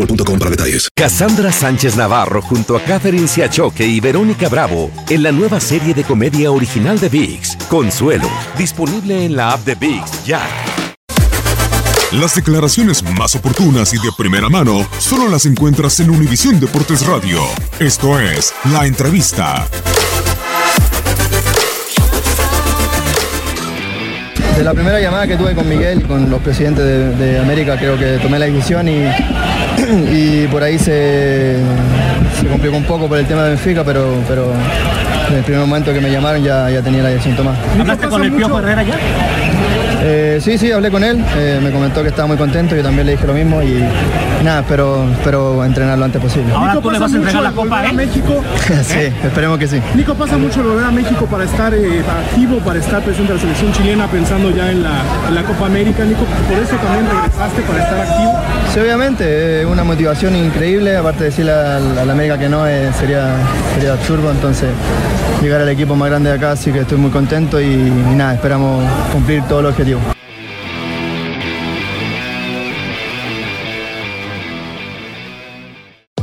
boostmobile.com para detalles. Cassandra Sánchez Navarro junto a Catherine Siachoque y Verónica Bravo en la nueva serie de comedia original de VIX, Consuelo, disponible en la app de VIX ya. Las declaraciones más oportunas y de primera mano solo las encuentras en Univisión Deportes Radio. Esto es La Entrevista. De la primera llamada que tuve con Miguel, con los presidentes de, de América, creo que tomé la decisión y, y por ahí se, se, complicó un poco por el tema de Benfica, pero, pero en el primer momento que me llamaron ya, ya tenía la decisión tomada. ¿Hablaste con el Piojo Herrera ya? Eh, sí, sí, hablé con él, eh, me comentó que estaba muy contento, yo también le dije lo mismo y nada, espero, espero entrenar lo antes posible. Ahora tú le vas a entregar la copa a México. sí, esperemos que sí. Nico, pasa mucho volver a México para estar eh, activo, para estar presente en la selección chilena, pensando ya en la, en la Copa América, Nico, por eso también regresaste para estar activo. Sí, obviamente, una motivación increíble, aparte de decirle a, a la América que no, sería, sería absurdo, entonces llegar al equipo más grande de acá, así que estoy muy contento y, y nada, esperamos cumplir todos los objetivos.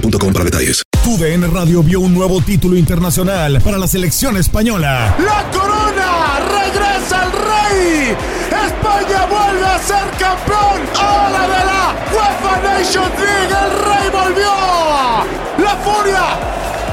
boostmobile.com para detalles. TUDN Radio vio un nuevo título internacional para la selección española. ¡La corona!